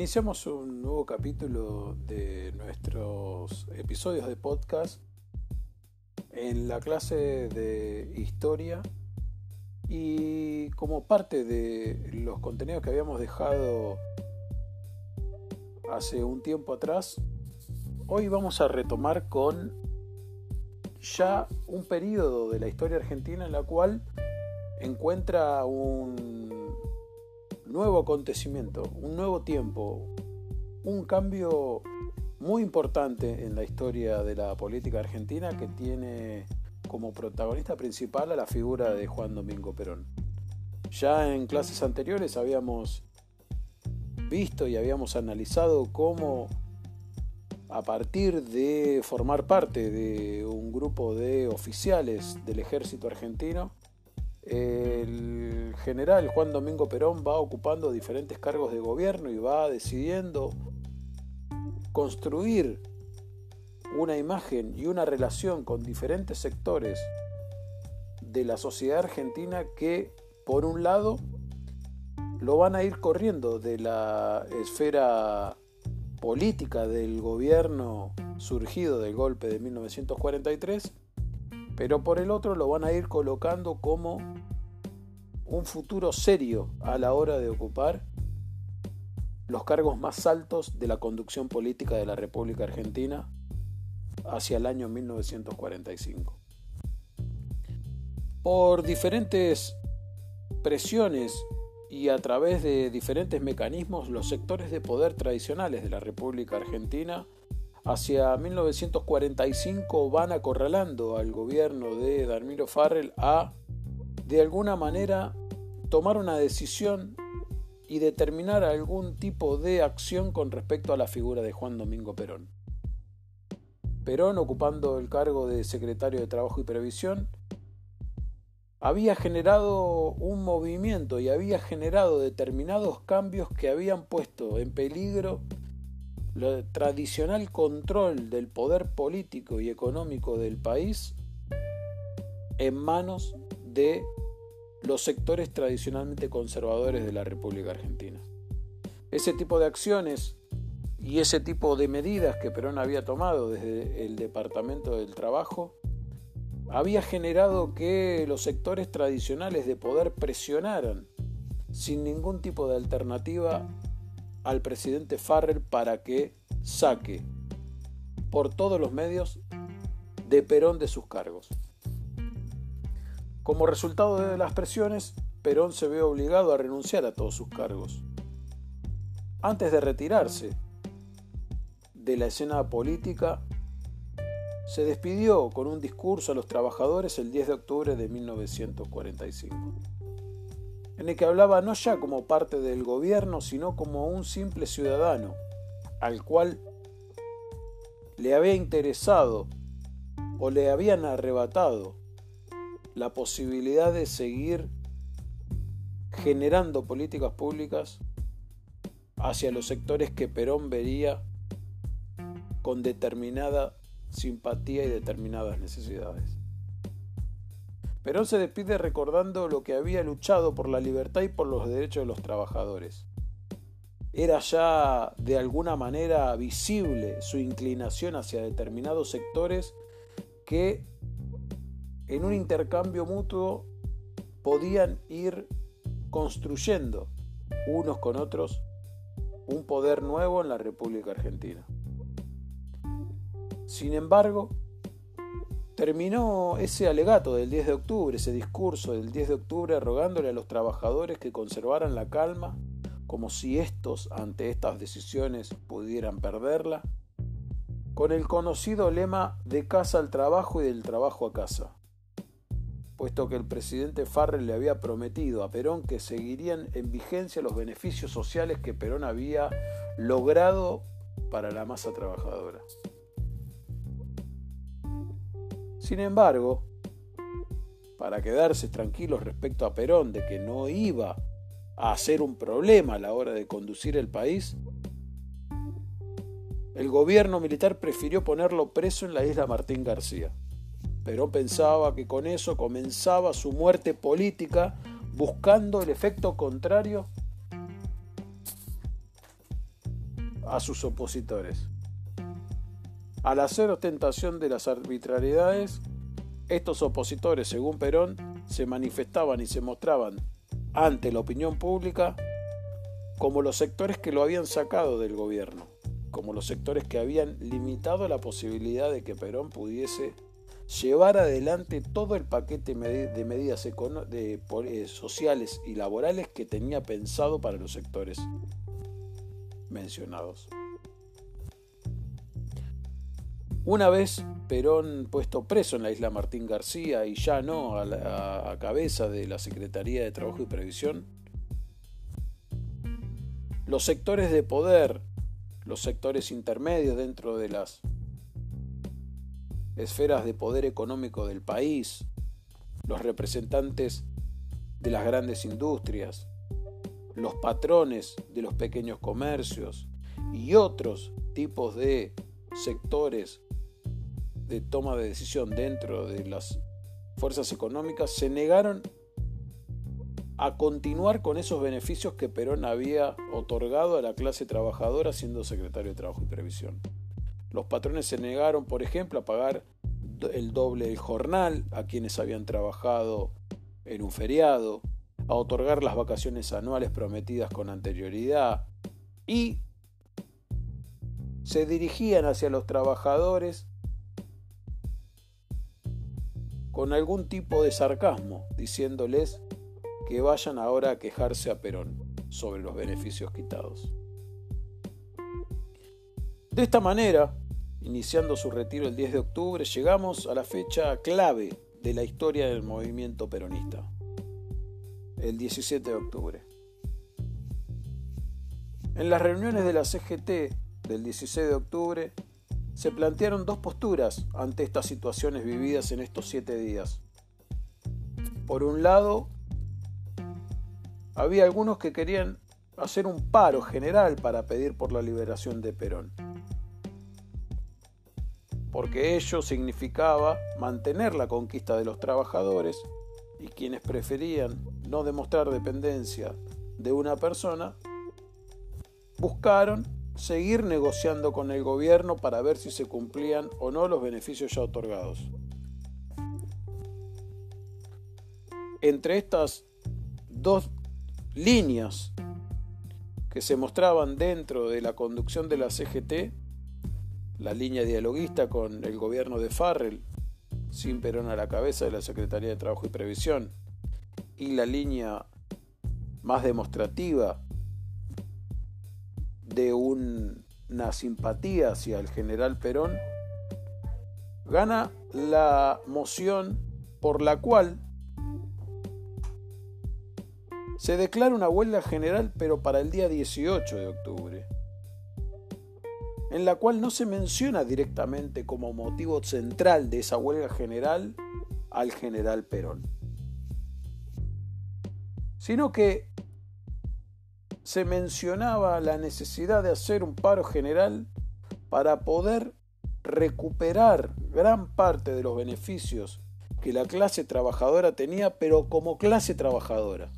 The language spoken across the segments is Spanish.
Iniciamos un nuevo capítulo de nuestros episodios de podcast en la clase de historia y como parte de los contenidos que habíamos dejado hace un tiempo atrás, hoy vamos a retomar con ya un periodo de la historia argentina en la cual encuentra un nuevo acontecimiento, un nuevo tiempo, un cambio muy importante en la historia de la política argentina que tiene como protagonista principal a la figura de Juan Domingo Perón. Ya en clases anteriores habíamos visto y habíamos analizado cómo a partir de formar parte de un grupo de oficiales del ejército argentino, el general Juan Domingo Perón va ocupando diferentes cargos de gobierno y va decidiendo construir una imagen y una relación con diferentes sectores de la sociedad argentina que, por un lado, lo van a ir corriendo de la esfera política del gobierno surgido del golpe de 1943, pero por el otro lo van a ir colocando como un futuro serio a la hora de ocupar los cargos más altos de la conducción política de la República Argentina hacia el año 1945. Por diferentes presiones y a través de diferentes mecanismos, los sectores de poder tradicionales de la República Argentina hacia 1945 van acorralando al gobierno de Darmiro Farrell a, de alguna manera, tomar una decisión y determinar algún tipo de acción con respecto a la figura de Juan Domingo Perón. Perón, ocupando el cargo de secretario de Trabajo y Previsión, había generado un movimiento y había generado determinados cambios que habían puesto en peligro el tradicional control del poder político y económico del país en manos de los sectores tradicionalmente conservadores de la República Argentina. Ese tipo de acciones y ese tipo de medidas que Perón había tomado desde el Departamento del Trabajo había generado que los sectores tradicionales de poder presionaran sin ningún tipo de alternativa al presidente Farrell para que saque por todos los medios de Perón de sus cargos. Como resultado de las presiones, Perón se ve obligado a renunciar a todos sus cargos. Antes de retirarse, de la escena política, se despidió con un discurso a los trabajadores el 10 de octubre de 1945, en el que hablaba no ya como parte del gobierno, sino como un simple ciudadano, al cual le había interesado o le habían arrebatado la posibilidad de seguir generando políticas públicas hacia los sectores que Perón vería con determinada simpatía y determinadas necesidades. Perón se despide recordando lo que había luchado por la libertad y por los derechos de los trabajadores. Era ya de alguna manera visible su inclinación hacia determinados sectores que en un intercambio mutuo podían ir construyendo unos con otros un poder nuevo en la República Argentina. Sin embargo, terminó ese alegato del 10 de octubre, ese discurso del 10 de octubre rogándole a los trabajadores que conservaran la calma, como si estos ante estas decisiones pudieran perderla, con el conocido lema de casa al trabajo y del trabajo a casa, puesto que el presidente Farrell le había prometido a Perón que seguirían en vigencia los beneficios sociales que Perón había logrado para la masa trabajadora. Sin embargo, para quedarse tranquilos respecto a Perón de que no iba a ser un problema a la hora de conducir el país, el gobierno militar prefirió ponerlo preso en la isla Martín García. Perón pensaba que con eso comenzaba su muerte política buscando el efecto contrario a sus opositores. Al hacer ostentación de las arbitrariedades, estos opositores, según Perón, se manifestaban y se mostraban ante la opinión pública como los sectores que lo habían sacado del gobierno, como los sectores que habían limitado la posibilidad de que Perón pudiese llevar adelante todo el paquete de medidas eh, sociales y laborales que tenía pensado para los sectores mencionados. Una vez Perón puesto preso en la isla Martín García y ya no a, a cabeza de la Secretaría de Trabajo y Previsión, los sectores de poder, los sectores intermedios dentro de las esferas de poder económico del país, los representantes de las grandes industrias, los patrones de los pequeños comercios y otros tipos de sectores de toma de decisión dentro de las fuerzas económicas se negaron a continuar con esos beneficios que Perón había otorgado a la clase trabajadora siendo secretario de Trabajo y Previsión. Los patrones se negaron, por ejemplo, a pagar el doble del jornal a quienes habían trabajado en un feriado, a otorgar las vacaciones anuales prometidas con anterioridad y se dirigían hacia los trabajadores con algún tipo de sarcasmo, diciéndoles que vayan ahora a quejarse a Perón sobre los beneficios quitados. De esta manera, iniciando su retiro el 10 de octubre, llegamos a la fecha clave de la historia del movimiento peronista, el 17 de octubre. En las reuniones de la CGT del 16 de octubre se plantearon dos posturas ante estas situaciones vividas en estos siete días. Por un lado, había algunos que querían hacer un paro general para pedir por la liberación de Perón porque ello significaba mantener la conquista de los trabajadores y quienes preferían no demostrar dependencia de una persona, buscaron seguir negociando con el gobierno para ver si se cumplían o no los beneficios ya otorgados. Entre estas dos líneas que se mostraban dentro de la conducción de la CGT, la línea dialoguista con el gobierno de Farrell, sin Perón a la cabeza de la Secretaría de Trabajo y Previsión, y la línea más demostrativa de una simpatía hacia el general Perón, gana la moción por la cual se declara una huelga general pero para el día 18 de octubre en la cual no se menciona directamente como motivo central de esa huelga general al general Perón, sino que se mencionaba la necesidad de hacer un paro general para poder recuperar gran parte de los beneficios que la clase trabajadora tenía, pero como clase trabajadora,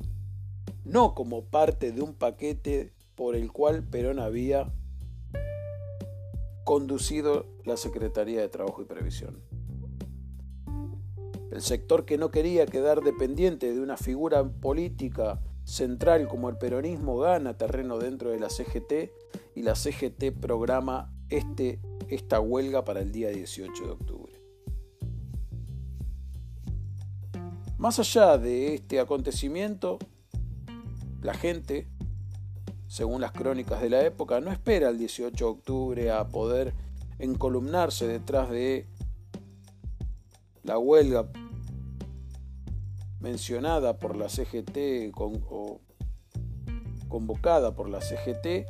no como parte de un paquete por el cual Perón había conducido la Secretaría de Trabajo y Previsión. El sector que no quería quedar dependiente de una figura política central como el peronismo gana terreno dentro de la CGT y la CGT programa este, esta huelga para el día 18 de octubre. Más allá de este acontecimiento, la gente según las crónicas de la época, no espera el 18 de octubre a poder encolumnarse detrás de la huelga mencionada por la CGT o convocada por la CGT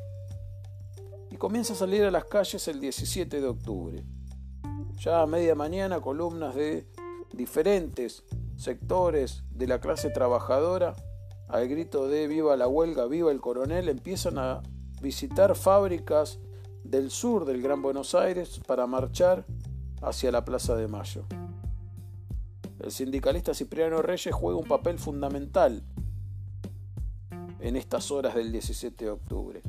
y comienza a salir a las calles el 17 de octubre. Ya a media mañana columnas de diferentes sectores de la clase trabajadora al grito de viva la huelga, viva el coronel, empiezan a visitar fábricas del sur del Gran Buenos Aires para marchar hacia la Plaza de Mayo. El sindicalista Cipriano Reyes juega un papel fundamental en estas horas del 17 de octubre.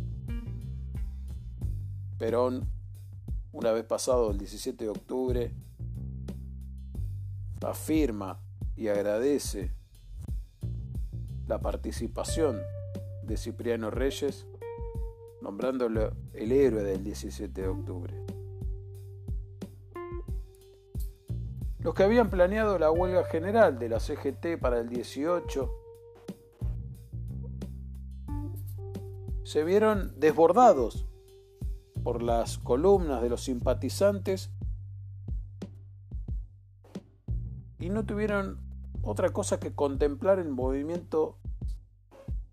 Perón, una vez pasado el 17 de octubre, afirma y agradece la participación de Cipriano Reyes, nombrándolo el héroe del 17 de octubre. Los que habían planeado la huelga general de la CGT para el 18 se vieron desbordados por las columnas de los simpatizantes y no tuvieron otra cosa que contemplar el movimiento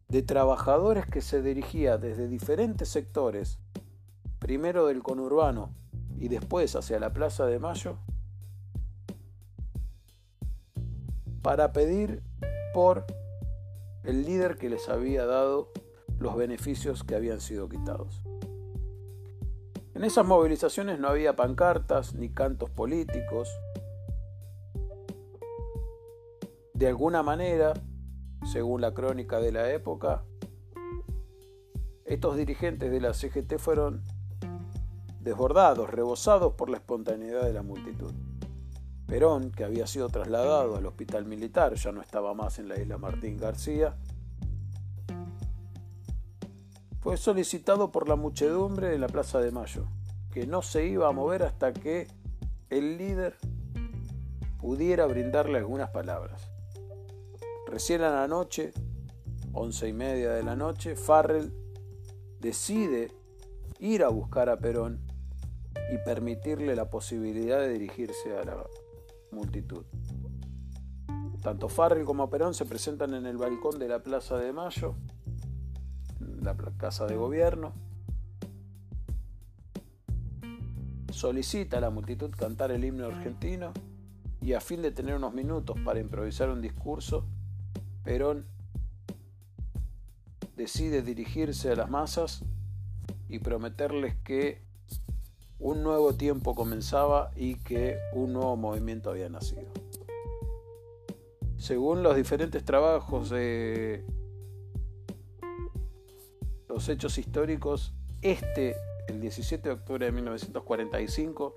de trabajadores que se dirigía desde diferentes sectores, primero del conurbano y después hacia la Plaza de Mayo, para pedir por el líder que les había dado los beneficios que habían sido quitados. En esas movilizaciones no había pancartas ni cantos políticos. De alguna manera, según la crónica de la época, estos dirigentes de la CGT fueron desbordados, rebosados por la espontaneidad de la multitud. Perón, que había sido trasladado al hospital militar, ya no estaba más en la isla Martín García, fue solicitado por la muchedumbre de la Plaza de Mayo, que no se iba a mover hasta que el líder pudiera brindarle algunas palabras. Recién a la noche, once y media de la noche, Farrell decide ir a buscar a Perón y permitirle la posibilidad de dirigirse a la multitud. Tanto Farrell como Perón se presentan en el balcón de la Plaza de Mayo, la casa de gobierno. Solicita a la multitud cantar el himno argentino y a fin de tener unos minutos para improvisar un discurso, Perón decide dirigirse a las masas y prometerles que un nuevo tiempo comenzaba y que un nuevo movimiento había nacido. Según los diferentes trabajos de los hechos históricos, este, el 17 de octubre de 1945,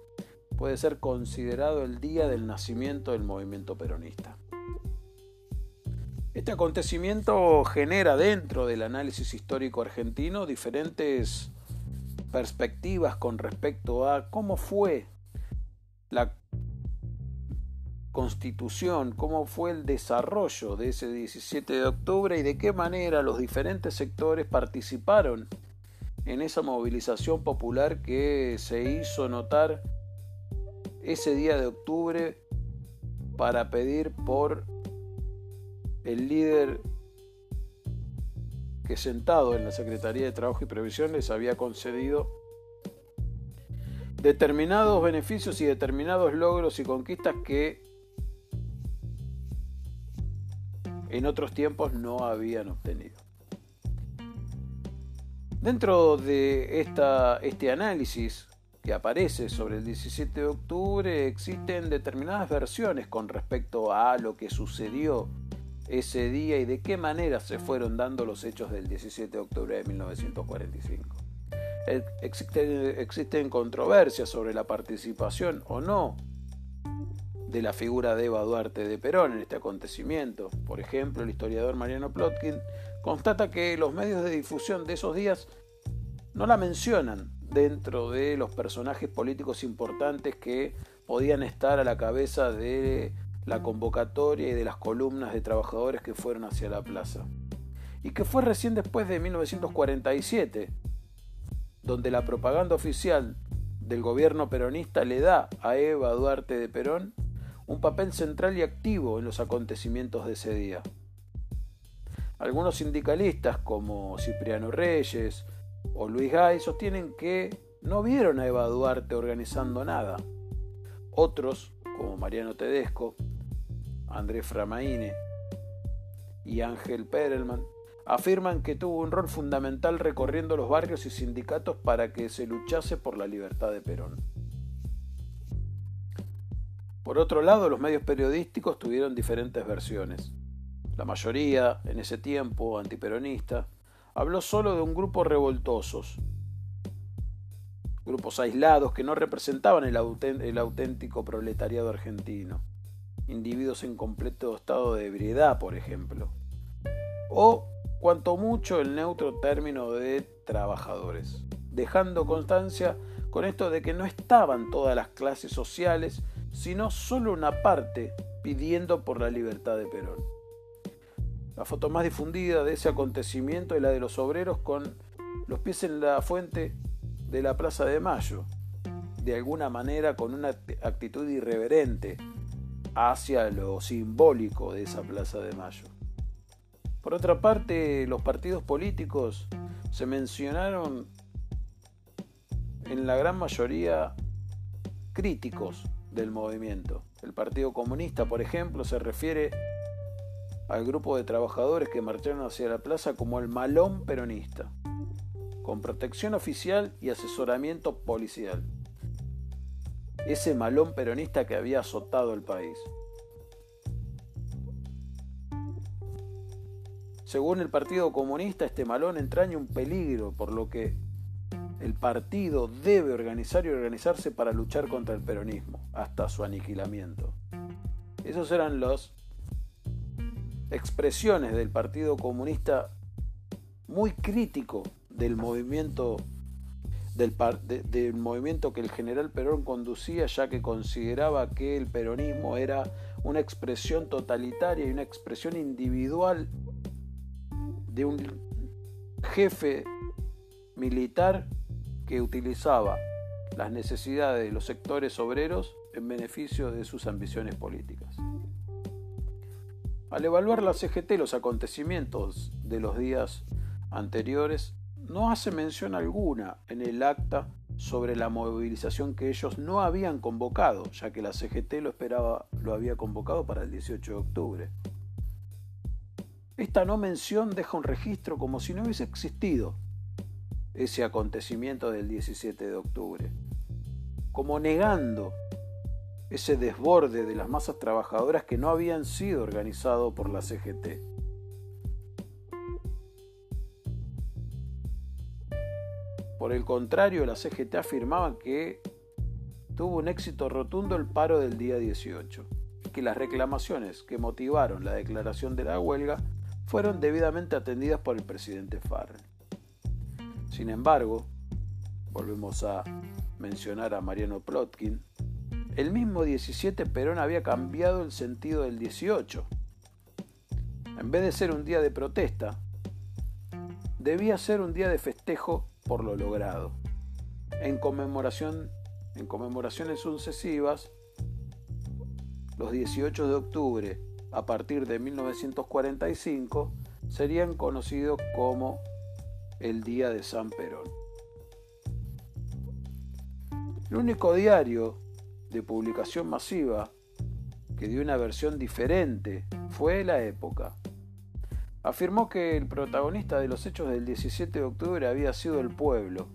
puede ser considerado el día del nacimiento del movimiento peronista. Este acontecimiento genera dentro del análisis histórico argentino diferentes perspectivas con respecto a cómo fue la constitución, cómo fue el desarrollo de ese 17 de octubre y de qué manera los diferentes sectores participaron en esa movilización popular que se hizo notar ese día de octubre para pedir por el líder que sentado en la Secretaría de Trabajo y Previsión les había concedido determinados beneficios y determinados logros y conquistas que en otros tiempos no habían obtenido. Dentro de esta, este análisis que aparece sobre el 17 de octubre existen determinadas versiones con respecto a lo que sucedió ese día y de qué manera se fueron dando los hechos del 17 de octubre de 1945. Existen, existen controversias sobre la participación o no de la figura de Eva Duarte de Perón en este acontecimiento. Por ejemplo, el historiador Mariano Plotkin constata que los medios de difusión de esos días no la mencionan dentro de los personajes políticos importantes que podían estar a la cabeza de la convocatoria y de las columnas de trabajadores que fueron hacia la plaza. Y que fue recién después de 1947, donde la propaganda oficial del gobierno peronista le da a Eva Duarte de Perón un papel central y activo en los acontecimientos de ese día. Algunos sindicalistas como Cipriano Reyes o Luis Gay sostienen que no vieron a Eva Duarte organizando nada. Otros, como Mariano Tedesco, Andrés Framaine y Ángel Perelman, afirman que tuvo un rol fundamental recorriendo los barrios y sindicatos para que se luchase por la libertad de Perón. Por otro lado, los medios periodísticos tuvieron diferentes versiones. La mayoría, en ese tiempo antiperonista, habló solo de un grupo revoltosos, grupos aislados que no representaban el, auténtico proletariado argentino, individuos en completo estado de ebriedad, por ejemplo, o cuanto mucho el neutro término de trabajadores, dejando constancia con esto de que no estaban todas las clases sociales, sino solo una parte pidiendo por la libertad de Perón. La foto más difundida de ese acontecimiento es la de los obreros con los pies en la fuente de la Plaza de Mayo, de alguna manera con una actitud irreverente hacia lo simbólico de esa Plaza de Mayo. Por otra parte, los partidos políticos se mencionaron en la gran mayoría críticos del movimiento. El Partido Comunista, por ejemplo, se refiere al grupo de trabajadores que marcharon hacia la plaza como el malón peronista con protección oficial y asesoramiento policial. Ese malón peronista que había azotado el país. Según el Partido Comunista, este malón entraña un peligro, por lo que el partido debe organizar y organizarse para luchar contra el peronismo, hasta su aniquilamiento. Esas eran las expresiones del Partido Comunista muy crítico del movimiento del, movimiento que el general Perón conducía, ya que consideraba que el peronismo era una expresión totalitaria y una expresión individual de un jefe militar que utilizaba las necesidades de los sectores obreros en beneficio de sus ambiciones políticas. Al evaluar la CGT los acontecimientos de los días anteriores, no hace mención alguna en el acta sobre la movilización que ellos no habían convocado, ya que la CGT lo esperaba, lo había convocado para el 18 de octubre. Esta no mención deja un registro como si no hubiese existido ese acontecimiento del 17 de octubre, como negando ese desborde de las masas trabajadoras que no habían sido organizado por la CGT. Por el contrario, la CGT afirmaba que tuvo un éxito rotundo el paro del día 18 y que las reclamaciones que motivaron la declaración de la huelga fueron debidamente atendidas por el presidente Farrell. Sin embargo, volvemos a mencionar a Mariano Plotkin, el mismo 17 Perón había cambiado el sentido del 18. En vez de ser un día de protesta, debía ser un día de festejo por lo logrado. En, conmemoración, en conmemoraciones sucesivas, los 18 de octubre a partir de 1945 serían conocidos como el Día de San Perón. El único diario de publicación masiva que dio una versión diferente fue La Época, afirmó que el protagonista de los hechos del 17 de octubre había sido el pueblo,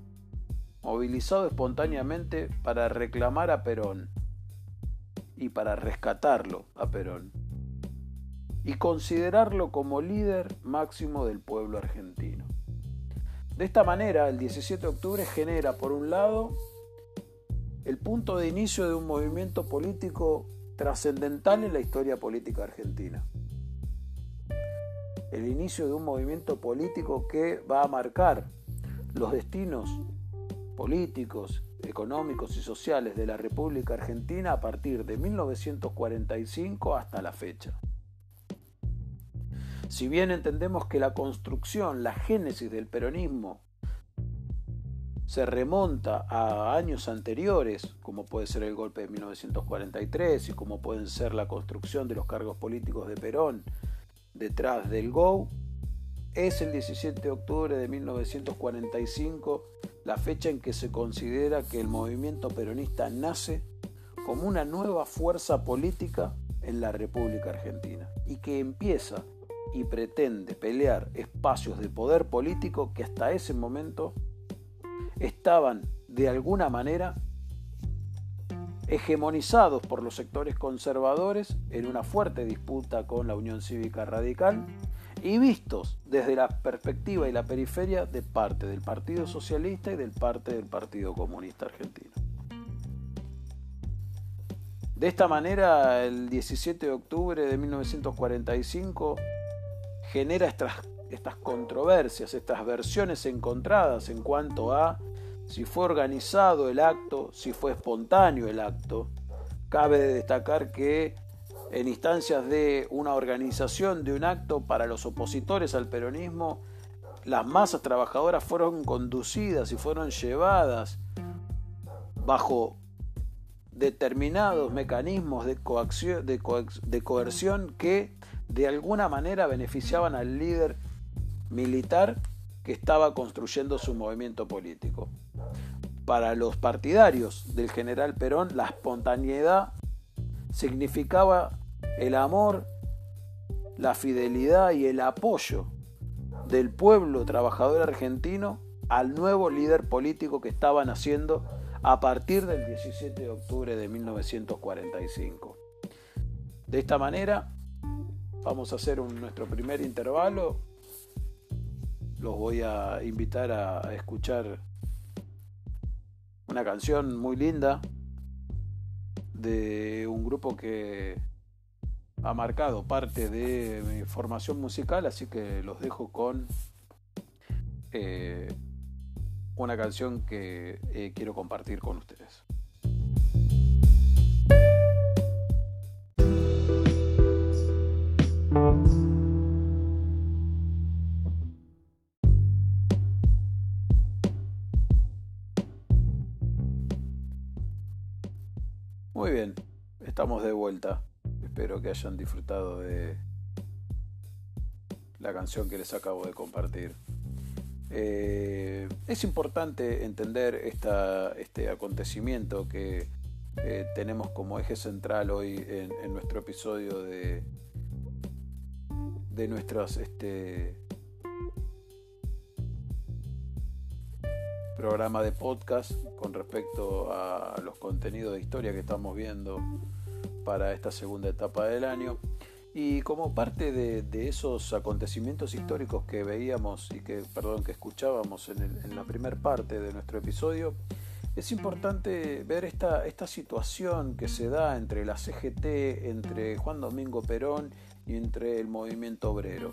movilizado espontáneamente para reclamar a Perón y para rescatarlo a Perón y considerarlo como líder máximo del pueblo argentino. De esta manera, el 17 de octubre genera, por un lado, el punto de inicio de un movimiento político trascendental en la historia política argentina el inicio de un movimiento político que va a marcar los destinos políticos, económicos y sociales de la República Argentina a partir de 1945 hasta la fecha. Si bien entendemos que la construcción, la génesis del peronismo se remonta a años anteriores, como puede ser el golpe de 1943 y como pueden ser la construcción de los cargos políticos de Perón detrás del GO. Es el 17 de octubre de 1945, la fecha en que se considera que el movimiento peronista nace como una nueva fuerza política en la República Argentina y que empieza y pretende pelear espacios de poder político que hasta ese momento estaban de alguna manera hegemonizados por los sectores conservadores en una fuerte disputa con la Unión Cívica Radical y vistos desde la perspectiva y la periferia de parte del Partido Socialista y del parte del Partido Comunista Argentino. De esta manera, el 17 de octubre de 1945 genera estas, estas controversias, estas versiones encontradas en cuanto a si fue organizado el acto, si fue espontáneo el acto. Cabe destacar que en instancias de una organización de un acto para los opositores al peronismo, las masas trabajadoras fueron conducidas y fueron llevadas bajo determinados mecanismos de, de, coerción que de alguna manera beneficiaban al líder militar que estaba construyendo su movimiento político. Para los partidarios del general Perón, la espontaneidad significaba el amor, la fidelidad y el apoyo del pueblo trabajador argentino al nuevo líder político que estaba naciendo a partir del 17 de octubre de 1945. De esta manera, vamos a hacer nuestro primer intervalo. Los voy a invitar a escuchar una canción muy linda de un grupo que ha marcado parte de mi formación musical, así que los dejo con eh, una canción que eh, quiero compartir con ustedes. Estamos de vuelta. Espero que hayan disfrutado de la canción que les acabo de compartir. Eh, es importante entender este acontecimiento que eh, tenemos como eje central hoy en, nuestro episodio de, de nuestros este, programa de podcast con respecto a los contenidos de historia que estamos viendo para esta segunda etapa del año. Y como parte de, esos acontecimientos históricos que veíamos y que, perdón, que escuchábamos en, la primera parte de nuestro episodio, es importante ver esta, esta situación que se da entre la CGT, entre Juan Domingo Perón y entre el movimiento obrero.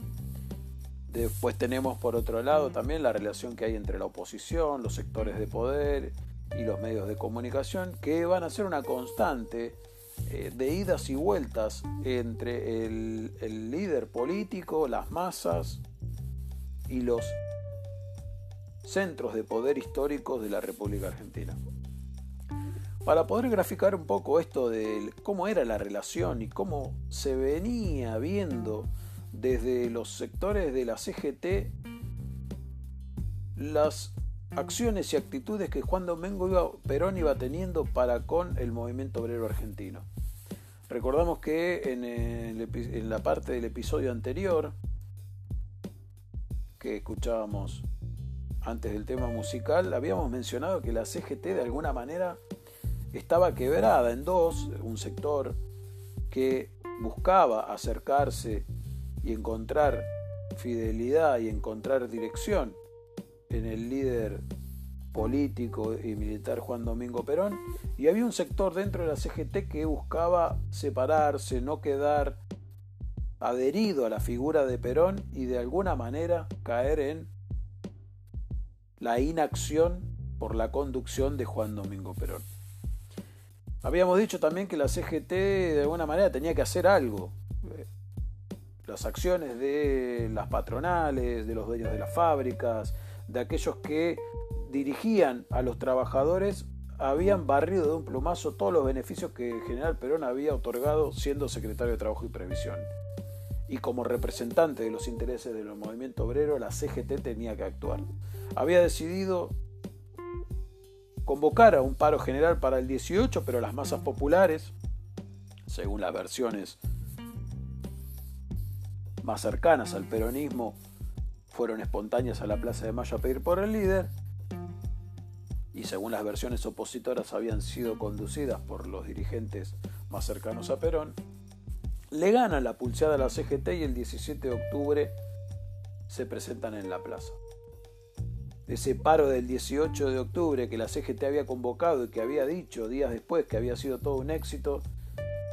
Después tenemos por otro lado también la relación que hay entre la oposición, los sectores de poder y los medios de comunicación, que van a ser una constante eh, de idas y vueltas entre el, líder político, las masas y los centros de poder históricos de la República Argentina. Para poder graficar un poco esto de cómo era la relación y cómo se venía viendo desde los sectores de la CGT las acciones y actitudes que Juan Domingo Perón iba teniendo para con el movimiento obrero argentino. Recordamos que en, la parte del episodio anterior, que escuchábamos antes del tema musical, habíamos mencionado que la CGT de alguna manera estaba quebrada en dos, un sector que buscaba acercarse y encontrar fidelidad y encontrar dirección en el líder político y militar Juan Domingo Perón, y había un sector dentro de la CGT que buscaba separarse, no quedar adherido a la figura de Perón y de alguna manera caer en la inacción por la conducción de Juan Domingo Perón. Habíamos dicho también que la CGT de alguna manera tenía que hacer algo. Las acciones de las patronales, de los dueños de las fábricas, de aquellos que dirigían a los trabajadores habían barrido de un plumazo todos los beneficios que el general Perón había otorgado siendo secretario de Trabajo y Previsión. Y como representante de los intereses del movimiento obrero, la CGT tenía que actuar. Había decidido convocar a un paro general para el 18, pero las masas populares, según las versiones más cercanas al peronismo, fueron espontáneas a la Plaza de Mayo a pedir por el líder y según las versiones opositoras habían sido conducidas por los dirigentes más cercanos a Perón, le gana la pulseada a la CGT y el 17 de octubre se presentan en la plaza. Ese paro del 18 de octubre que la CGT había convocado y que había dicho días después que había sido todo un éxito,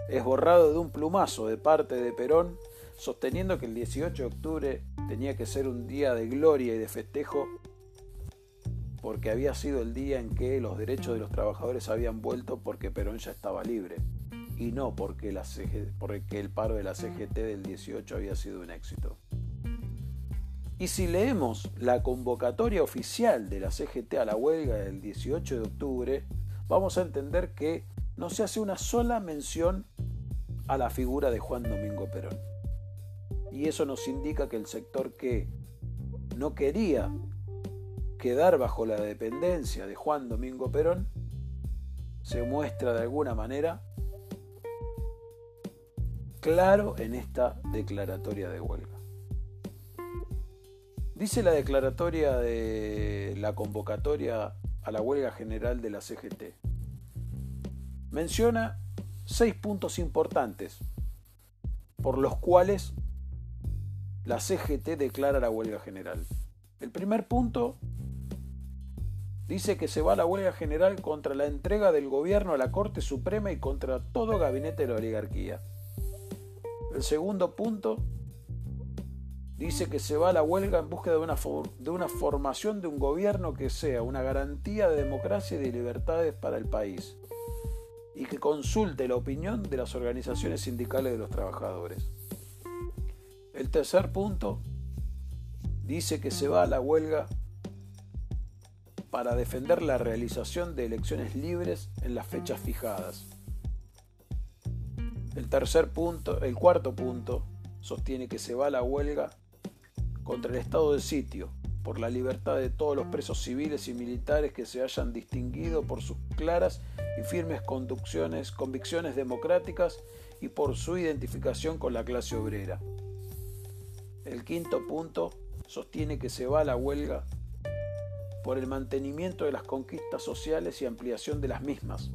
es borrado de un plumazo de parte de Perón, sosteniendo que el 18 de octubre tenía que ser un día de gloria y de festejo porque había sido el día en que los derechos de los trabajadores habían vuelto porque Perón ya estaba libre y no porque, el paro de la CGT del 18 había sido un éxito. Y si leemos la convocatoria oficial de la CGT a la huelga del 18 de octubre, vamos a entender que no se hace una sola mención a la figura de Juan Domingo Perón. Y eso nos indica que el sector que no quería quedar bajo la dependencia de Juan Domingo Perón, se muestra de alguna manera claro en esta declaratoria de huelga. Dice la declaratoria de la convocatoria a la huelga general de la CGT. Menciona seis puntos importantes por los cuales la CGT declara la huelga general. El primer punto Dice que se va a la huelga general contra la entrega del gobierno a la Corte Suprema y contra todo gabinete de la oligarquía. El segundo punto dice que se va a la huelga en búsqueda de una, de una formación de un gobierno que sea una garantía de democracia y de libertades para el país y que consulte la opinión de las organizaciones sindicales de los trabajadores. El tercer punto dice que se va a la huelga para defender la realización de elecciones libres en las fechas fijadas. El tercer punto, el cuarto punto, sostiene que se va a la huelga contra el estado de sitio, por la libertad de todos los presos civiles y militares que se hayan distinguido por sus claras y firmes conducciones, convicciones democráticas y por su identificación con la clase obrera. El quinto punto sostiene que se va a la huelga por el mantenimiento de las conquistas sociales y ampliación de las mismas,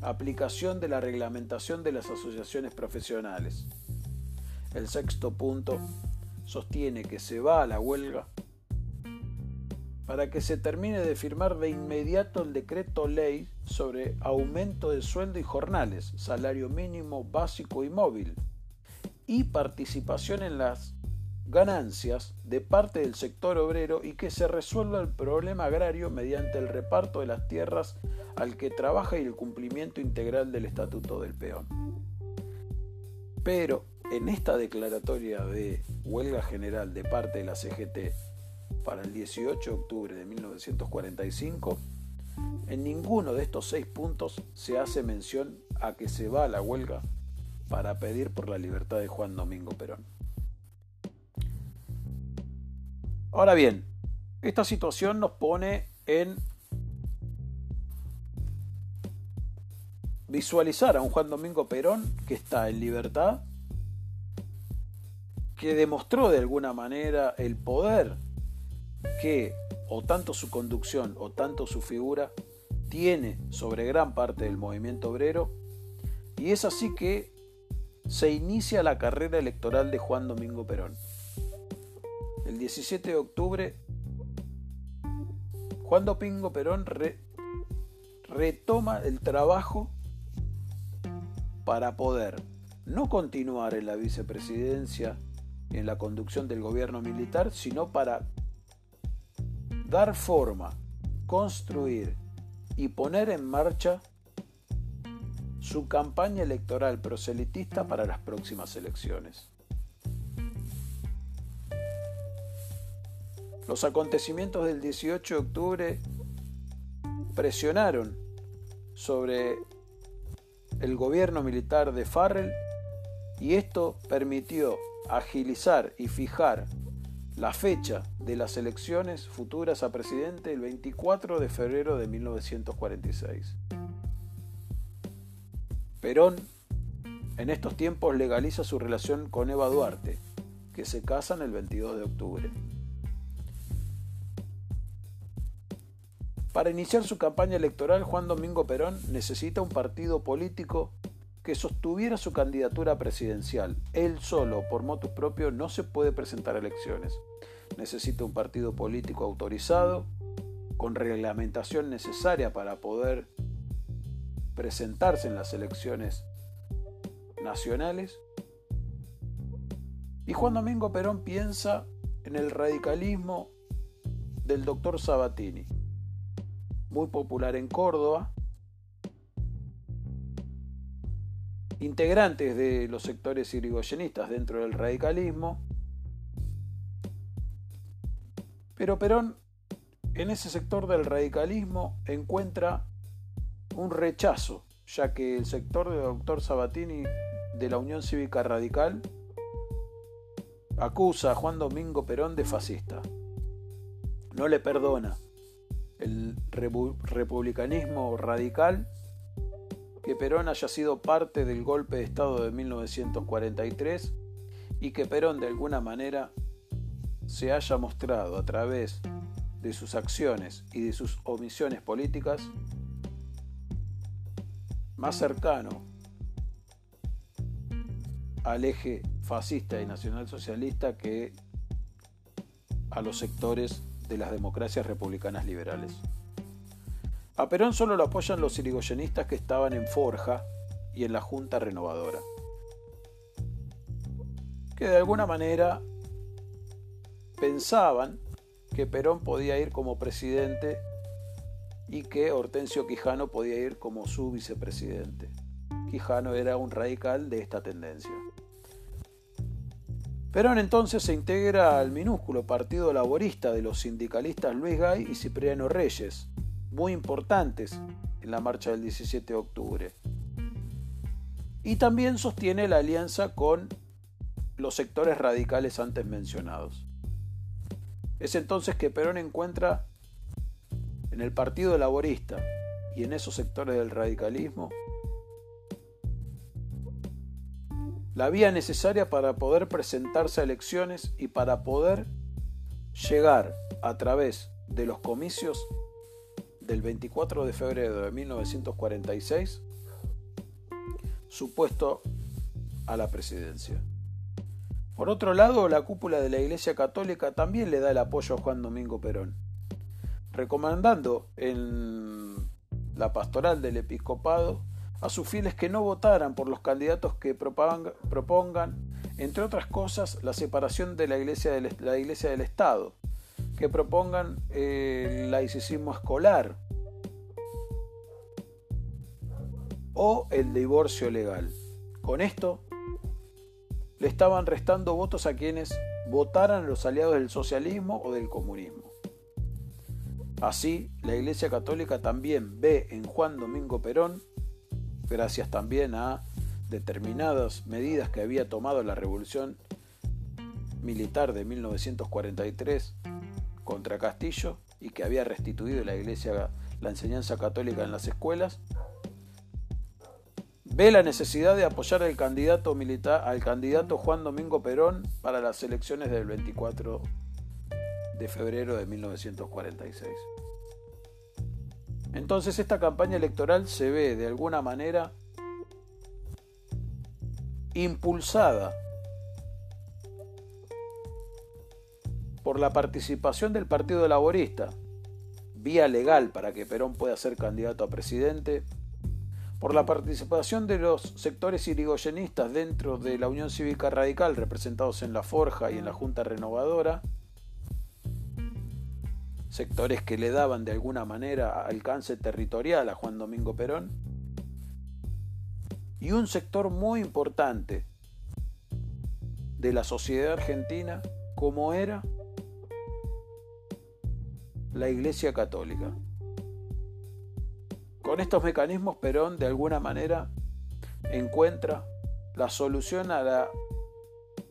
aplicación de la reglamentación de las asociaciones profesionales. El sexto punto sostiene que se va a la huelga para que se termine de firmar de inmediato el decreto ley sobre aumento de sueldo y jornales, salario mínimo básico y móvil, y participación en las ganancias de parte del sector obrero y que se resuelva el problema agrario mediante el reparto de las tierras al que trabaja y el cumplimiento integral del estatuto del peón. Pero en esta declaratoria de huelga general de parte de la CGT para el 18 de octubre de 1945, en ninguno de estos seis puntos se hace mención a que se va a la huelga para pedir por la libertad de Juan Domingo Perón. Ahora bien, esta situación nos pone en visualizar a un Juan Domingo Perón que está en libertad, que demostró de alguna manera el poder que o tanto su conducción o tanto su figura tiene sobre gran parte del movimiento obrero, y es así que se inicia la carrera electoral de Juan Domingo Perón. El 17 de octubre, Juan Dopingo Perón retoma el trabajo para poder no continuar en la vicepresidencia en la conducción del gobierno militar, sino para dar forma, construir y poner en marcha su campaña electoral proselitista para las próximas elecciones. Los acontecimientos del 18 de octubre presionaron sobre el gobierno militar de Farrell y esto permitió agilizar y fijar la fecha de las elecciones futuras a presidente el 24 de febrero de 1946. Perón en estos tiempos legaliza su relación con Eva Duarte, que se casan el 22 de octubre. Para iniciar su campaña electoral, Juan Domingo Perón necesita un partido político que sostuviera su candidatura presidencial. Él solo, por motus propio, no se puede presentar a elecciones. Necesita un partido político autorizado, con reglamentación necesaria para poder presentarse en las elecciones nacionales. Y Juan Domingo Perón piensa en el radicalismo del doctor Sabatini, muy popular en Córdoba, integrantes de los sectores irigoyenistas dentro del radicalismo, pero Perón en ese sector del radicalismo encuentra un rechazo, ya que el sector del doctor Sabatini de la Unión Cívica Radical acusa a Juan Domingo Perón de fascista. No le perdona el republicanismo radical que Perón haya sido parte del golpe de Estado de 1943 y que Perón de alguna manera se haya mostrado a través de sus acciones y de sus omisiones políticas más cercano al eje fascista y nacionalsocialista que a los sectores de las democracias republicanas liberales. A Perón solo lo apoyan los irigoyenistas que estaban en Forja y en la Junta Renovadora, que de alguna manera pensaban que Perón podía ir como presidente y que Hortensio Quijano podía ir como su vicepresidente. Quijano era un radical de esta tendencia. Perón entonces se integra al minúsculo Partido Laborista de los sindicalistas Luis Gay y Cipriano Reyes, muy importantes en la marcha del 17 de octubre. Y también sostiene la alianza con los sectores radicales antes mencionados. Es entonces que Perón encuentra en el Partido Laborista y en esos sectores del radicalismo la vía necesaria para poder presentarse a elecciones y para poder llegar a través de los comicios del 24 de febrero de 1946 su puesto a la presidencia. Por otro lado, la cúpula de la Iglesia Católica también le da el apoyo a Juan Domingo Perón, recomendando en la pastoral del episcopado a sus fieles que no votaran por los candidatos que propongan, entre otras cosas, la separación de la iglesia del, la iglesia del Estado, que propongan el laicismo escolar o el divorcio legal. Con esto, le estaban restando votos a quienes votaran los aliados del socialismo o del comunismo. Así, la Iglesia Católica también ve en Juan Domingo Perón gracias también a determinadas medidas que había tomado la revolución militar de 1943 contra Castillo y que había restituido la iglesia la enseñanza católica en las escuelas ve la necesidad de apoyar al candidato militar al candidato Juan Domingo Perón para las elecciones del 24 de febrero de 1946 entonces esta campaña electoral se ve de alguna manera impulsada por la participación del Partido Laborista, vía legal para que Perón pueda ser candidato a presidente, por la participación de los sectores irigoyenistas dentro de la Unión Cívica Radical representados en la Forja y en la Junta Renovadora, sectores que le daban de alguna manera alcance territorial a Juan Domingo Perón, y un sector muy importante de la sociedad argentina como era la Iglesia Católica. Con estos mecanismos Perón de alguna manera encuentra la solución a la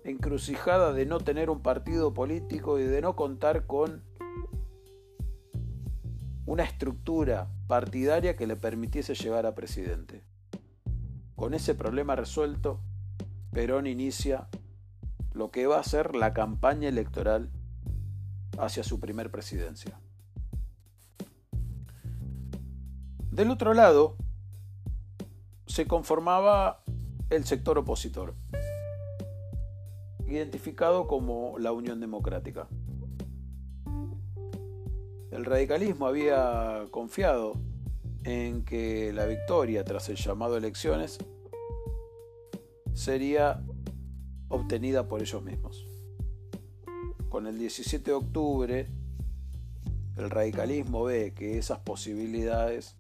encrucijada de no tener un partido político y de no contar con una estructura partidaria que le permitiese llegar a presidente. Con ese problema resuelto, Perón inicia lo que va a ser la campaña electoral hacia su primer presidencia. Del otro lado, se conformaba el sector opositor, identificado como la Unión Democrática. El radicalismo había confiado en que la victoria tras el llamado a elecciones sería obtenida por ellos mismos. Con el 17 de octubre, el radicalismo ve que esas posibilidades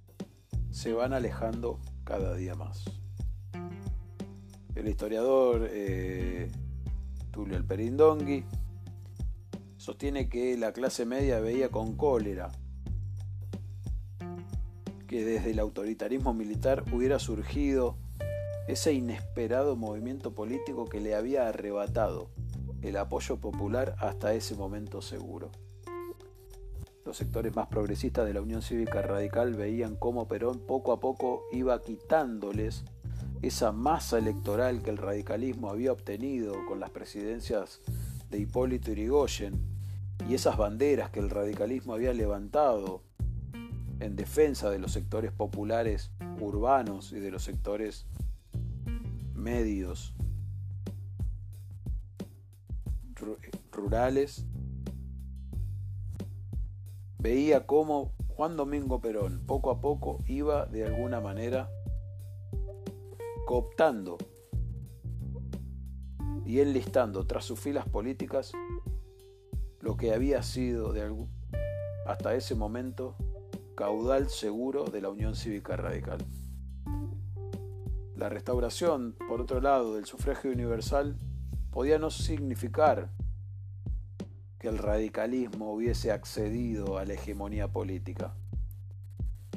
se van alejando cada día más. El historiador eh, Tulio Alperindongui sostiene que la clase media veía con cólera que desde el autoritarismo militar hubiera surgido ese inesperado movimiento político que le había arrebatado el apoyo popular hasta ese momento seguro. Los sectores más progresistas de la Unión Cívica Radical veían cómo Perón poco a poco iba quitándoles esa masa electoral que el radicalismo había obtenido con las presidencias de Hipólito Yrigoyen y esas banderas que el radicalismo había levantado en defensa de los sectores populares urbanos y de los sectores medios rurales, veía cómo Juan Domingo Perón poco a poco iba de alguna manera cooptando y enlistando tras sus filas políticas lo que había sido de hasta ese momento caudal seguro de la Unión Cívica Radical. La restauración, por otro lado, del sufragio universal podía no significar que el radicalismo hubiese accedido a la hegemonía política.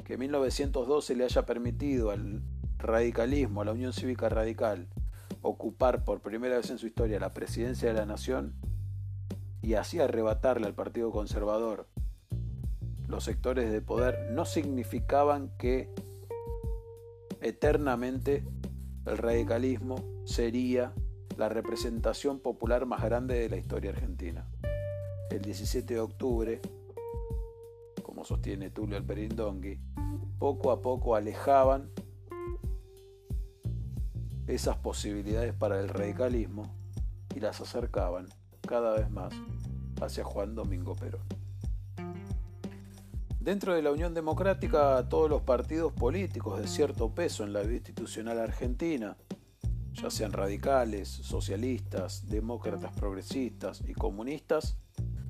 Que en 1912 le haya permitido al radicalismo, a la Unión Cívica Radical, ocupar por primera vez en su historia la presidencia de la nación y así arrebatarle al Partido Conservador los sectores de poder no significaban que eternamente el radicalismo sería la representación popular más grande de la historia argentina. El 17 de octubre, como sostiene Tulio Alperindongui, poco a poco alejaban esas posibilidades para el radicalismo y las acercaban cada vez más hacia Juan Domingo Perón. Dentro de la Unión Democrática, todos los partidos políticos de cierto peso en la vida institucional argentina, ya sean radicales, socialistas, demócratas progresistas y comunistas,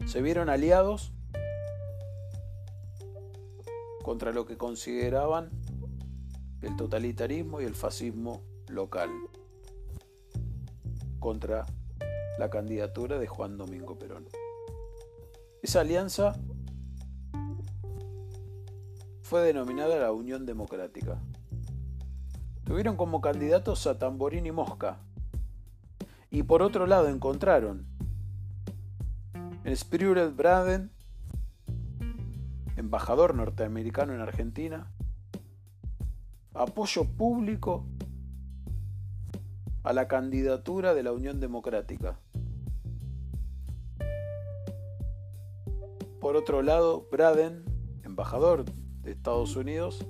se vieron aliados contra lo que consideraban el totalitarismo y el fascismo local, contra la candidatura de Juan Domingo Perón. Esa alianza fue denominada la Unión Democrática. Tuvieron como candidatos a Tamborín y Mosca. Y por otro lado encontraron en Spruill Braden, embajador norteamericano en Argentina, apoyo público a la candidatura de la Unión Democrática. Por otro lado, Braden, embajador de Estados Unidos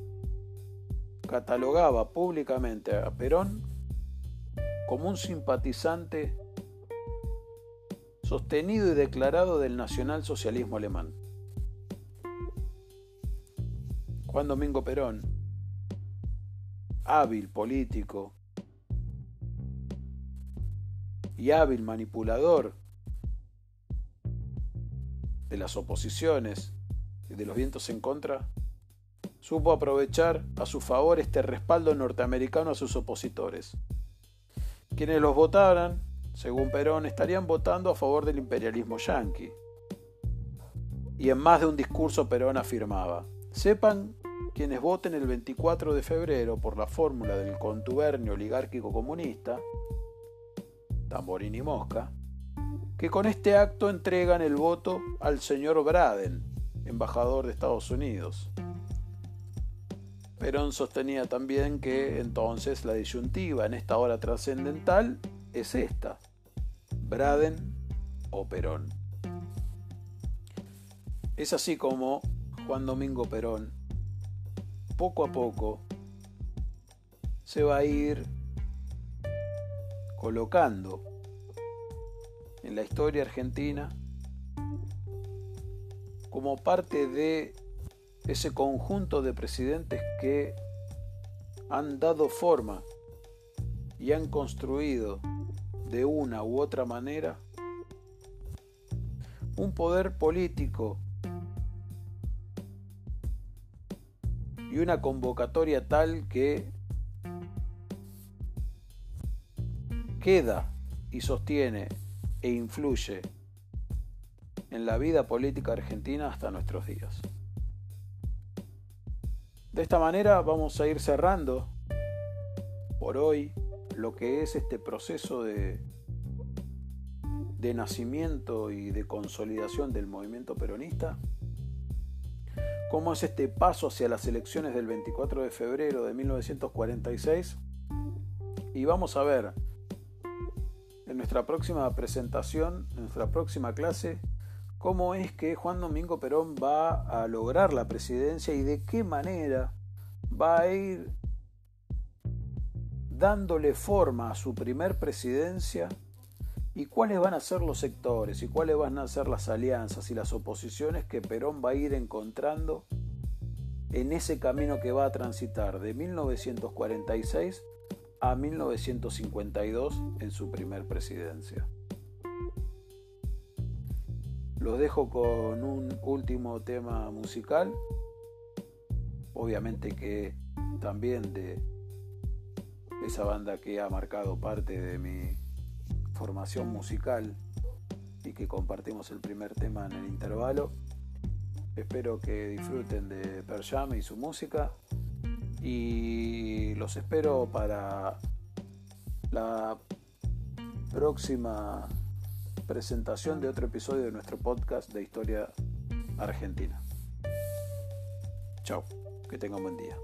catalogaba públicamente a Perón como un simpatizante sostenido y declarado del nacionalsocialismo alemán. Juan Domingo Perón, hábil político y hábil manipulador de las oposiciones y de los vientos en contra, supo aprovechar a su favor este respaldo norteamericano a sus opositores. Quienes los votaran, según Perón, estarían votando a favor del imperialismo yanqui. Y en más de un discurso Perón afirmaba, sepan quienes voten el 24 de febrero por la fórmula del contubernio oligárquico comunista, Tamborín y Mosca, que con este acto entregan el voto al señor Braden, embajador de Estados Unidos. Perón sostenía también que entonces la disyuntiva en esta hora trascendental es esta, Braden o Perón. Es así como Juan Domingo Perón, poco a poco, se va a ir colocando en la historia argentina como parte de ese conjunto de presidentes que han dado forma y han construido de una u otra manera un poder político y una convocatoria tal que queda y sostiene e influye en la vida política argentina hasta nuestros días. De esta manera vamos a ir cerrando por hoy lo que es este proceso de, de nacimiento y de consolidación del movimiento peronista, cómo es este paso hacia las elecciones del 24 de febrero de 1946 y vamos a ver nuestra próxima presentación, en nuestra próxima clase, cómo es que Juan Domingo Perón va a lograr la presidencia y de qué manera va a ir dándole forma a su primer presidencia y cuáles van a ser los sectores y cuáles van a ser las alianzas y las oposiciones que Perón va a ir encontrando en ese camino que va a transitar de 1946 a 1952 en su primer presidencia. Los dejo con un último tema musical, obviamente que también de esa banda que ha marcado parte de mi formación musical y que compartimos el primer tema en el intervalo. Espero que disfruten de Perjam y su música y los espero para la próxima presentación de otro episodio de nuestro podcast de historia argentina. Chao, que tengan buen día.